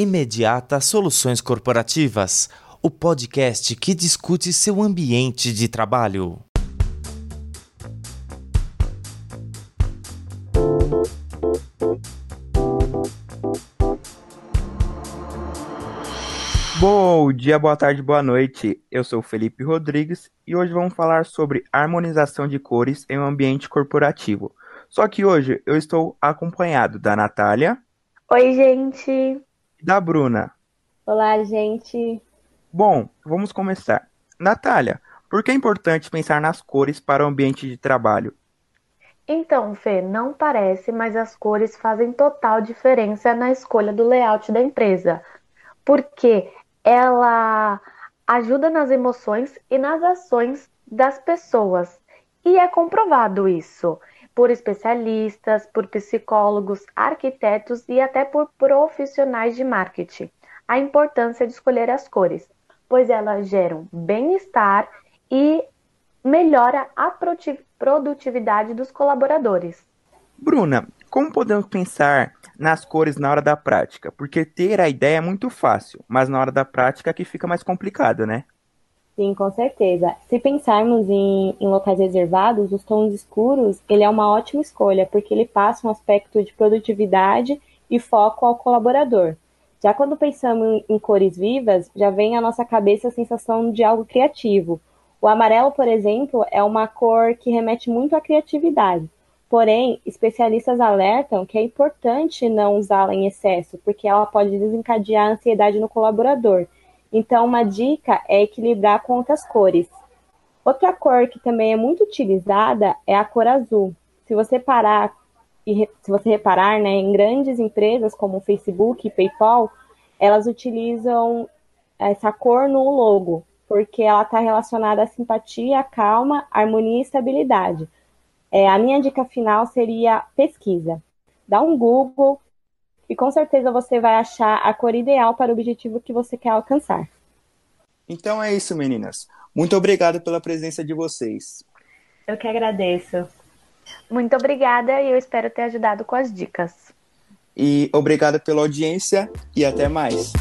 Imediata Soluções Corporativas, o podcast que discute seu ambiente de trabalho. Bom dia, boa tarde, boa noite. Eu sou Felipe Rodrigues e hoje vamos falar sobre harmonização de cores em um ambiente corporativo. Só que hoje eu estou acompanhado da Natália. Oi, gente. E da Bruna. Olá, gente. Bom, vamos começar. Natália, por que é importante pensar nas cores para o ambiente de trabalho? Então, Fê, não parece, mas as cores fazem total diferença na escolha do layout da empresa. Porque ela ajuda nas emoções e nas ações das pessoas. E é comprovado isso por especialistas, por psicólogos, arquitetos e até por profissionais de marketing. A importância de escolher as cores, pois elas geram bem-estar e melhora a produtividade dos colaboradores. Bruna, como podemos pensar nas cores na hora da prática? Porque ter a ideia é muito fácil, mas na hora da prática é que fica mais complicado, né? Sim, com certeza. Se pensarmos em, em, locais reservados, os tons escuros, ele é uma ótima escolha, porque ele passa um aspecto de produtividade e foco ao colaborador. Já quando pensamos em, cores vivas, já vem à nossa cabeça a sensação de algo criativo. O amarelo, por exemplo, é uma cor que remete muito à criatividade. Porém, especialistas alertam que é importante não usá-la em excesso, porque ela pode desencadear a ansiedade no colaborador. Então, uma dica é equilibrar com outras cores. Outra cor que também é muito utilizada é a cor azul. Se você parar e se você reparar, né, em grandes empresas como Facebook e PayPal, elas utilizam essa cor no logo, porque ela está relacionada à simpatia, calma, harmonia e estabilidade. É, a minha dica final seria pesquisa. Dá um Google e com certeza você vai achar a cor ideal para o objetivo que você quer alcançar. Então é isso, meninas. Muito obrigado pela presença de vocês. Eu que agradeço. Muito obrigada e eu espero ter ajudado com as dicas. E obrigado pela audiência e até mais.